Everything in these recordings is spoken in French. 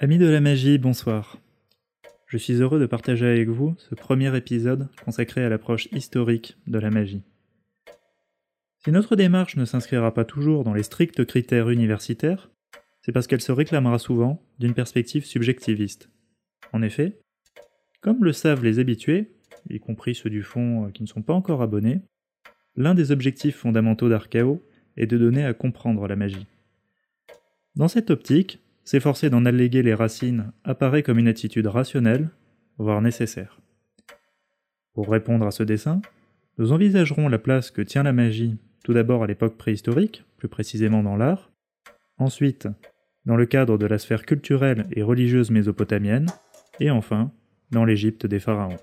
Amis de la magie, bonsoir. Je suis heureux de partager avec vous ce premier épisode consacré à l'approche historique de la magie. Si notre démarche ne s'inscrira pas toujours dans les stricts critères universitaires, c'est parce qu'elle se réclamera souvent d'une perspective subjectiviste. En effet, comme le savent les habitués, y compris ceux du fond euh, qui ne sont pas encore abonnés, l'un des objectifs fondamentaux d'Archao est de donner à comprendre la magie. Dans cette optique, s'efforcer d'en alléguer les racines apparaît comme une attitude rationnelle, voire nécessaire. Pour répondre à ce dessin, nous envisagerons la place que tient la magie tout d'abord à l'époque préhistorique, plus précisément dans l'art, ensuite dans le cadre de la sphère culturelle et religieuse mésopotamienne, et enfin dans l'Égypte des pharaons.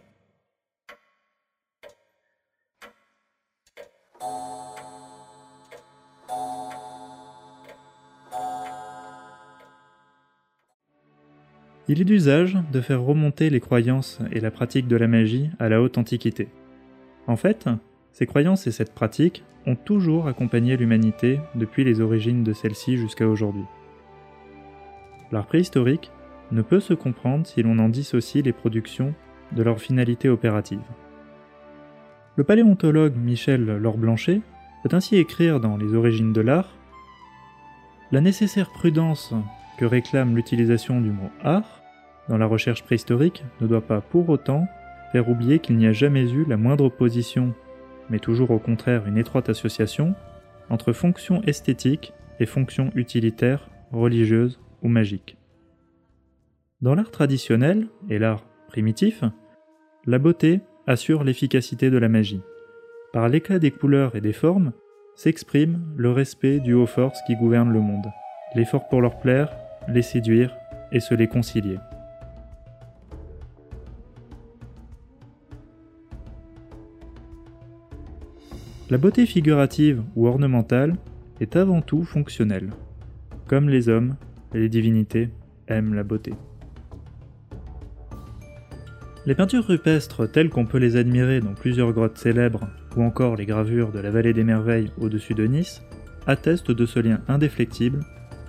Il est d'usage de faire remonter les croyances et la pratique de la magie à la haute antiquité. En fait, ces croyances et cette pratique ont toujours accompagné l'humanité depuis les origines de celle-ci jusqu'à aujourd'hui. L'art préhistorique ne peut se comprendre si l'on en dissocie les productions de leur finalité opérative. Le paléontologue Michel Laure-Blanchet peut ainsi écrire dans Les origines de l'art La nécessaire prudence que réclame l'utilisation du mot art dans la recherche préhistorique ne doit pas pour autant faire oublier qu'il n'y a jamais eu la moindre opposition, mais toujours au contraire une étroite association, entre fonction esthétique et fonction utilitaire, religieuse ou magique. Dans l'art traditionnel et l'art primitif, la beauté assure l'efficacité de la magie. Par l'éclat des couleurs et des formes s'exprime le respect du haut force qui gouverne le monde, l'effort pour leur plaire les séduire et se les concilier. La beauté figurative ou ornementale est avant tout fonctionnelle. Comme les hommes, les divinités aiment la beauté. Les peintures rupestres telles qu'on peut les admirer dans plusieurs grottes célèbres ou encore les gravures de la vallée des merveilles au-dessus de Nice attestent de ce lien indéflectible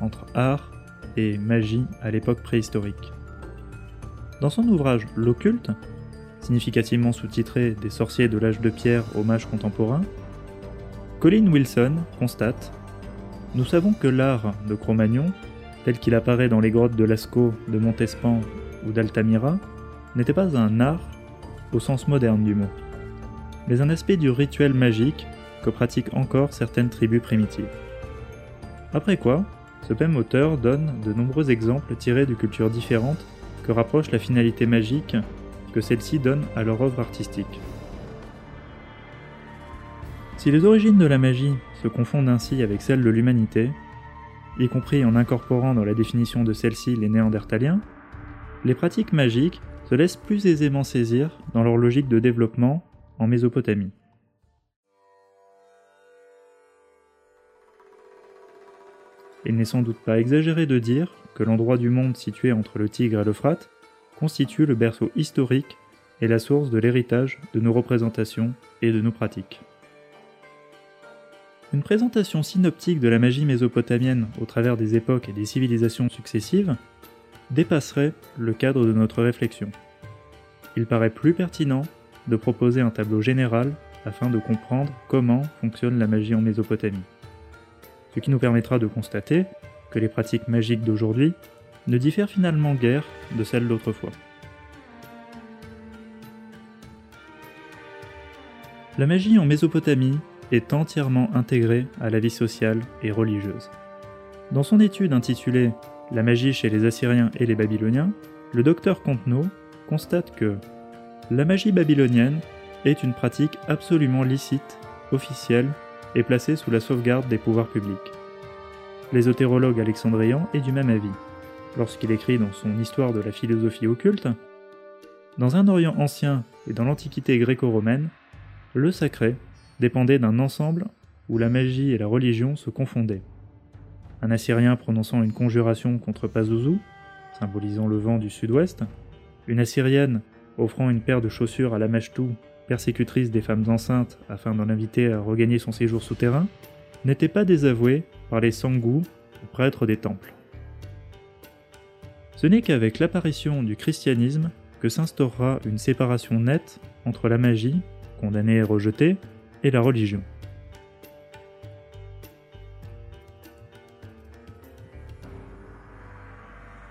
entre art et magie à l'époque préhistorique. Dans son ouvrage L'occulte, significativement sous-titré Des sorciers de l'âge de pierre au mage contemporain, Colin Wilson constate Nous savons que l'art de Cro-Magnon, tel qu'il apparaît dans les grottes de Lascaux, de Montespan ou d'Altamira, n'était pas un art au sens moderne du mot, mais un aspect du rituel magique que pratiquent encore certaines tribus primitives. Après quoi, ce même auteur donne de nombreux exemples tirés de cultures différentes que rapproche la finalité magique que celle-ci donne à leur œuvre artistique. Si les origines de la magie se confondent ainsi avec celles de l'humanité, y compris en incorporant dans la définition de celle-ci les néandertaliens, les pratiques magiques se laissent plus aisément saisir dans leur logique de développement en Mésopotamie. Il n'est sans doute pas exagéré de dire que l'endroit du monde situé entre le Tigre et l'Euphrate constitue le berceau historique et la source de l'héritage de nos représentations et de nos pratiques. Une présentation synoptique de la magie mésopotamienne au travers des époques et des civilisations successives dépasserait le cadre de notre réflexion. Il paraît plus pertinent de proposer un tableau général afin de comprendre comment fonctionne la magie en Mésopotamie ce qui nous permettra de constater que les pratiques magiques d'aujourd'hui ne diffèrent finalement guère de celles d'autrefois. La magie en Mésopotamie est entièrement intégrée à la vie sociale et religieuse. Dans son étude intitulée La magie chez les Assyriens et les Babyloniens, le docteur Contenot constate que la magie babylonienne est une pratique absolument licite, officielle est placé sous la sauvegarde des pouvoirs publics. L'ésotérologue alexandrian est du même avis, lorsqu'il écrit dans son Histoire de la philosophie occulte Dans un Orient ancien et dans l'Antiquité gréco-romaine, le sacré dépendait d'un ensemble où la magie et la religion se confondaient. Un Assyrien prononçant une conjuration contre Pazuzu, symbolisant le vent du sud-ouest, une Assyrienne offrant une paire de chaussures à la Mashtu, persécutrice des femmes enceintes afin d'en inviter à regagner son séjour souterrain, n'était pas désavouée par les Sangu, prêtres des temples. Ce n'est qu'avec l'apparition du christianisme que s'instaurera une séparation nette entre la magie, condamnée et rejetée, et la religion.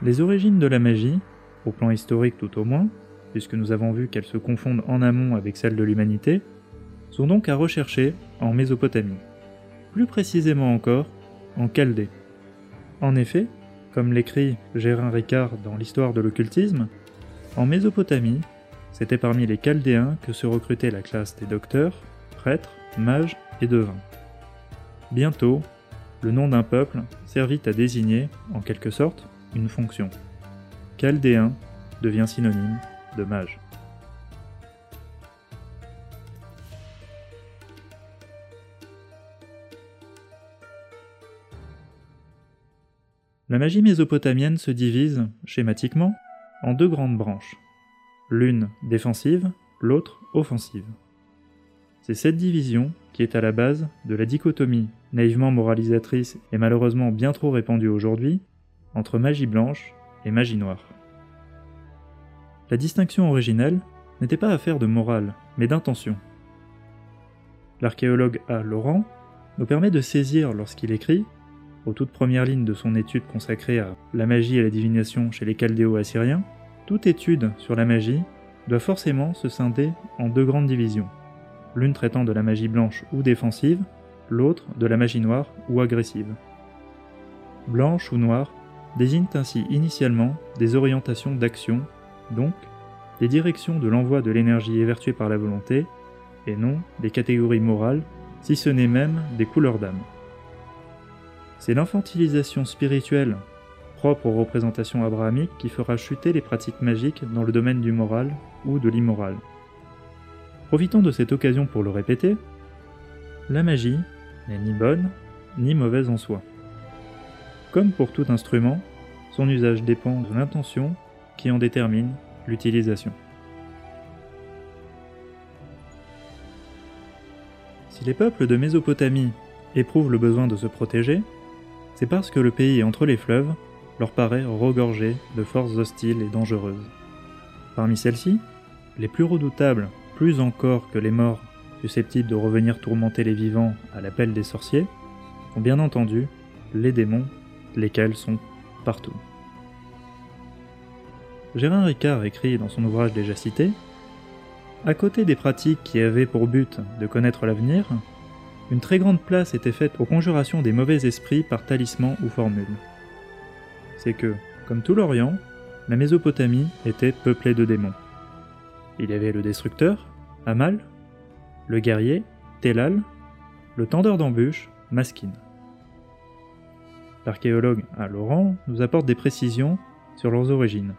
Les origines de la magie, au plan historique tout au moins, puisque nous avons vu qu'elles se confondent en amont avec celles de l'humanité, sont donc à rechercher en Mésopotamie. Plus précisément encore, en Chaldée. En effet, comme l'écrit Gérin Ricard dans l'histoire de l'occultisme, en Mésopotamie, c'était parmi les Chaldéens que se recrutait la classe des docteurs, prêtres, mages et devins. Bientôt, le nom d'un peuple servit à désigner, en quelque sorte, une fonction. Chaldéen devient synonyme de. La magie mésopotamienne se divise, schématiquement, en deux grandes branches, l'une défensive, l'autre offensive. C'est cette division qui est à la base de la dichotomie, naïvement moralisatrice et malheureusement bien trop répandue aujourd'hui, entre magie blanche et magie noire. La distinction originelle n'était pas affaire de morale, mais d'intention. L'archéologue A. Laurent nous permet de saisir lorsqu'il écrit, aux toutes premières lignes de son étude consacrée à la magie et la divination chez les chaldéo-assyriens, toute étude sur la magie doit forcément se scinder en deux grandes divisions, l'une traitant de la magie blanche ou défensive, l'autre de la magie noire ou agressive. Blanche ou noire désignent ainsi initialement des orientations d'action donc des directions de l'envoi de l'énergie évertuée par la volonté, et non des catégories morales, si ce n'est même des couleurs d'âme. C'est l'infantilisation spirituelle propre aux représentations abrahamiques qui fera chuter les pratiques magiques dans le domaine du moral ou de l'immoral. Profitons de cette occasion pour le répéter, la magie n'est ni bonne ni mauvaise en soi. Comme pour tout instrument, son usage dépend de l'intention qui en détermine l'utilisation. Si les peuples de Mésopotamie éprouvent le besoin de se protéger, c'est parce que le pays entre les fleuves leur paraît regorgé de forces hostiles et dangereuses. Parmi celles-ci, les plus redoutables, plus encore que les morts susceptibles de revenir tourmenter les vivants à l'appel des sorciers, sont bien entendu les démons, lesquels sont partout. Gérard Ricard écrit dans son ouvrage déjà cité À côté des pratiques qui avaient pour but de connaître l'avenir, une très grande place était faite aux conjurations des mauvais esprits par talisman ou formule. C'est que, comme tout l'Orient, la Mésopotamie était peuplée de démons. Il y avait le destructeur, Amal, le guerrier, Telal, le tendeur d'embûches, Maskin. L'archéologue à Laurent nous apporte des précisions sur leurs origines.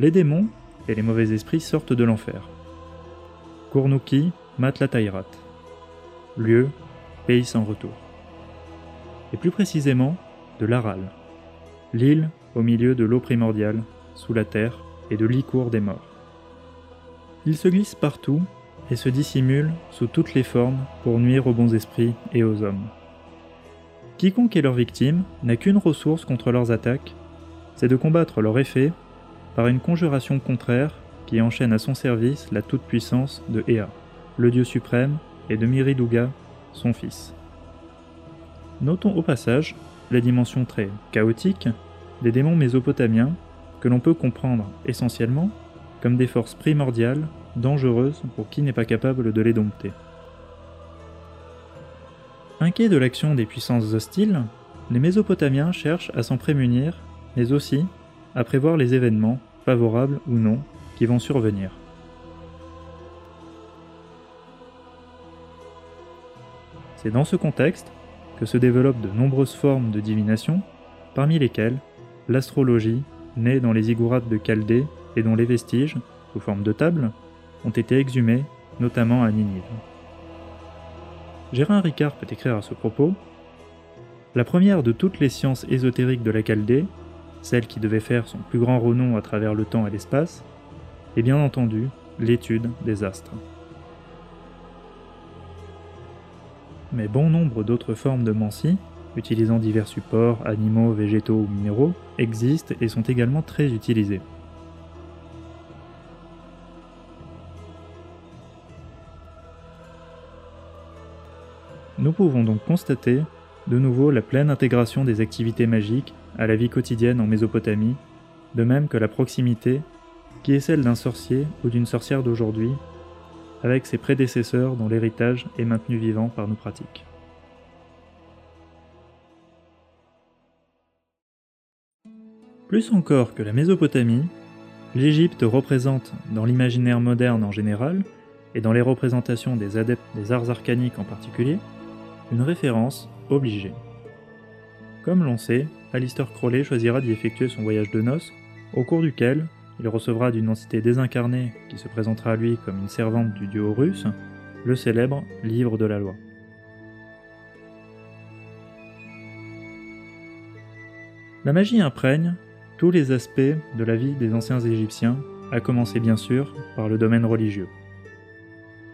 Les démons et les mauvais esprits sortent de l'enfer. Kournouki, Matlatairat. Lieu, pays sans retour. Et plus précisément, de l'Aral. L'île au milieu de l'eau primordiale, sous la terre, et de l'icour des morts. Ils se glissent partout et se dissimulent sous toutes les formes pour nuire aux bons esprits et aux hommes. Quiconque est leur victime n'a qu'une ressource contre leurs attaques, c'est de combattre leur effet par une conjuration contraire qui enchaîne à son service la toute-puissance de Ea, le dieu suprême, et de Miriduga, son fils. Notons au passage la dimension très chaotique des démons mésopotamiens que l'on peut comprendre essentiellement comme des forces primordiales, dangereuses pour qui n'est pas capable de les dompter. Inquiets de l'action des puissances hostiles, les Mésopotamiens cherchent à s'en prémunir, mais aussi à prévoir les événements, favorables ou non, qui vont survenir. C'est dans ce contexte que se développent de nombreuses formes de divination, parmi lesquelles l'astrologie, née dans les ziggourats de Chaldée et dont les vestiges, sous forme de tables, ont été exhumés, notamment à Ninive. Gérard Ricard peut écrire à ce propos La première de toutes les sciences ésotériques de la Chaldée celle qui devait faire son plus grand renom à travers le temps et l'espace, et bien entendu l'étude des astres. mais bon nombre d'autres formes de mancie, utilisant divers supports, animaux, végétaux ou minéraux, existent et sont également très utilisées. Nous pouvons donc constater de nouveau la pleine intégration des activités magiques à la vie quotidienne en Mésopotamie, de même que la proximité qui est celle d'un sorcier ou d'une sorcière d'aujourd'hui, avec ses prédécesseurs dont l'héritage est maintenu vivant par nos pratiques. Plus encore que la Mésopotamie, l'Égypte représente, dans l'imaginaire moderne en général, et dans les représentations des adeptes des arts arcaniques en particulier, une référence obligée. Comme l'on sait, Alistair Crowley choisira d'y effectuer son voyage de noces, au cours duquel il recevra d'une entité désincarnée qui se présentera à lui comme une servante du dieu Horus, le célèbre Livre de la Loi. La magie imprègne tous les aspects de la vie des anciens Égyptiens, à commencer bien sûr par le domaine religieux.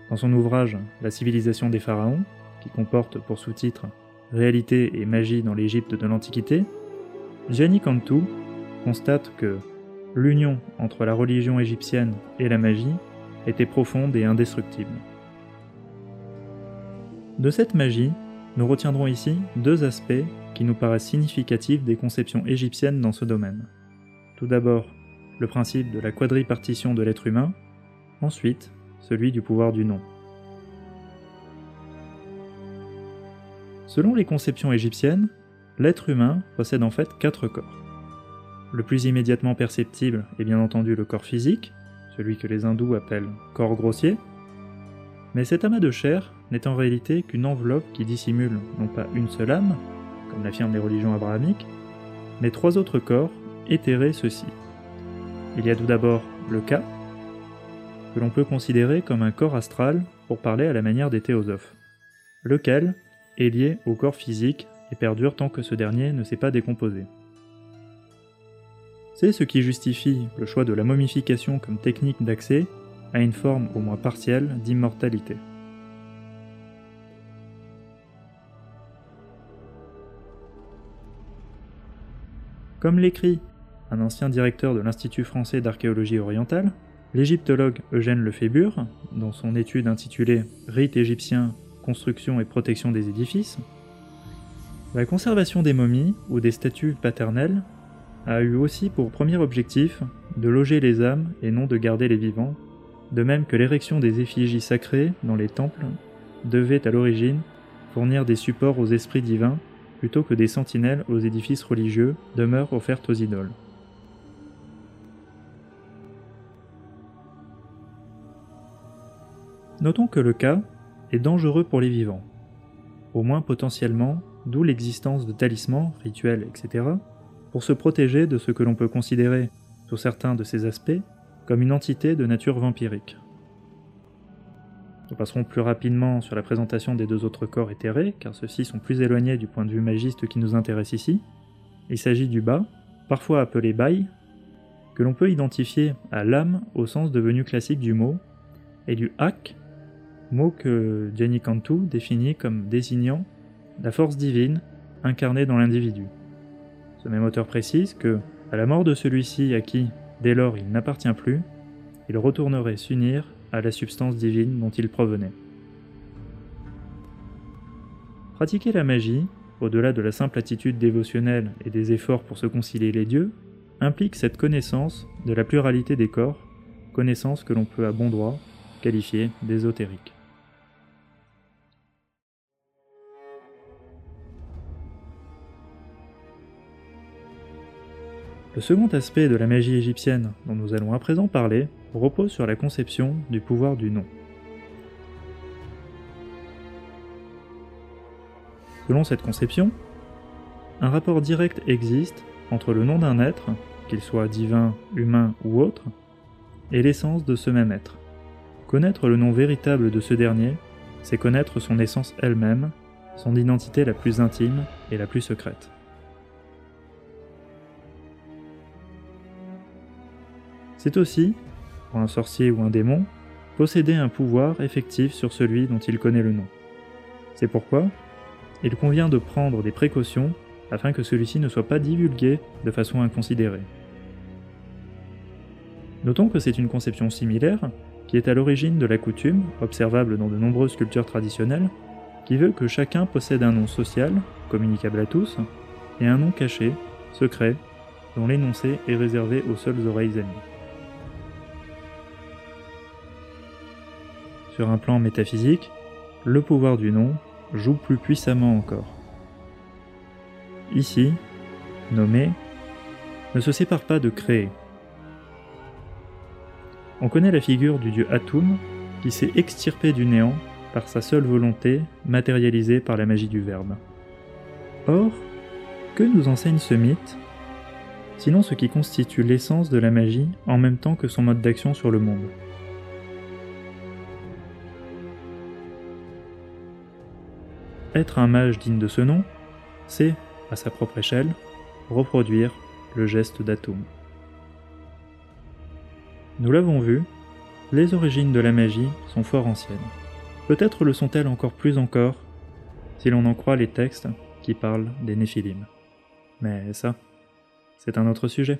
Dans son ouvrage La civilisation des pharaons, qui comporte pour sous-titre Réalité et magie dans l'Égypte de l'Antiquité, Gianni Cantu constate que l'union entre la religion égyptienne et la magie était profonde et indestructible. De cette magie, nous retiendrons ici deux aspects qui nous paraissent significatifs des conceptions égyptiennes dans ce domaine. Tout d'abord, le principe de la quadripartition de l'être humain, ensuite celui du pouvoir du nom. Selon les conceptions égyptiennes, l'être humain possède en fait quatre corps. Le plus immédiatement perceptible est bien entendu le corps physique, celui que les hindous appellent corps grossier, mais cet amas de chair n'est en réalité qu'une enveloppe qui dissimule non pas une seule âme, comme l'affirment les religions abrahamiques, mais trois autres corps, éthérés ceux-ci. Il y a tout d'abord le Ka, que l'on peut considérer comme un corps astral pour parler à la manière des théosophes, lequel est lié au corps physique et perdure tant que ce dernier ne s'est pas décomposé. C'est ce qui justifie le choix de la momification comme technique d'accès à une forme au moins partielle d'immortalité. Comme l'écrit un ancien directeur de l'Institut français d'archéologie orientale, l'égyptologue Eugène Lefébure, dans son étude intitulée Rite égyptien construction et protection des édifices, la conservation des momies ou des statues paternelles a eu aussi pour premier objectif de loger les âmes et non de garder les vivants, de même que l'érection des effigies sacrées dans les temples devait à l'origine fournir des supports aux esprits divins plutôt que des sentinelles aux édifices religieux, demeures offertes aux idoles. Notons que le cas est dangereux pour les vivants, au moins potentiellement, d'où l'existence de talismans, rituels, etc., pour se protéger de ce que l'on peut considérer, sous certains de ces aspects, comme une entité de nature vampirique. Nous passerons plus rapidement sur la présentation des deux autres corps éthérés, car ceux-ci sont plus éloignés du point de vue magiste qui nous intéresse ici. Il s'agit du bas, parfois appelé baï, que l'on peut identifier à l'âme au sens devenu classique du mot, et du hak, mot que Gianni Cantu définit comme désignant la force divine incarnée dans l'individu. Ce même auteur précise que, à la mort de celui-ci à qui, dès lors, il n'appartient plus, il retournerait s'unir à la substance divine dont il provenait. Pratiquer la magie, au-delà de la simple attitude dévotionnelle et des efforts pour se concilier les dieux, implique cette connaissance de la pluralité des corps, connaissance que l'on peut à bon droit qualifier d'ésotérique. Le second aspect de la magie égyptienne dont nous allons à présent parler repose sur la conception du pouvoir du nom. Selon cette conception, un rapport direct existe entre le nom d'un être, qu'il soit divin, humain ou autre, et l'essence de ce même être. Connaître le nom véritable de ce dernier, c'est connaître son essence elle-même, son identité la plus intime et la plus secrète. C'est aussi, pour un sorcier ou un démon, posséder un pouvoir effectif sur celui dont il connaît le nom. C'est pourquoi il convient de prendre des précautions afin que celui-ci ne soit pas divulgué de façon inconsidérée. Notons que c'est une conception similaire qui est à l'origine de la coutume, observable dans de nombreuses cultures traditionnelles, qui veut que chacun possède un nom social, communicable à tous, et un nom caché, secret, dont l'énoncé est réservé aux seules oreilles amies. Sur un plan métaphysique, le pouvoir du nom joue plus puissamment encore. Ici, nommer ne se sépare pas de créer. On connaît la figure du dieu Atum qui s'est extirpé du néant par sa seule volonté matérialisée par la magie du Verbe. Or, que nous enseigne ce mythe Sinon ce qui constitue l'essence de la magie en même temps que son mode d'action sur le monde? Être un mage digne de ce nom, c'est, à sa propre échelle, reproduire le geste d'Atum. Nous l'avons vu, les origines de la magie sont fort anciennes. Peut-être le sont-elles encore plus encore, si l'on en croit les textes qui parlent des Néphilim. Mais ça, c'est un autre sujet.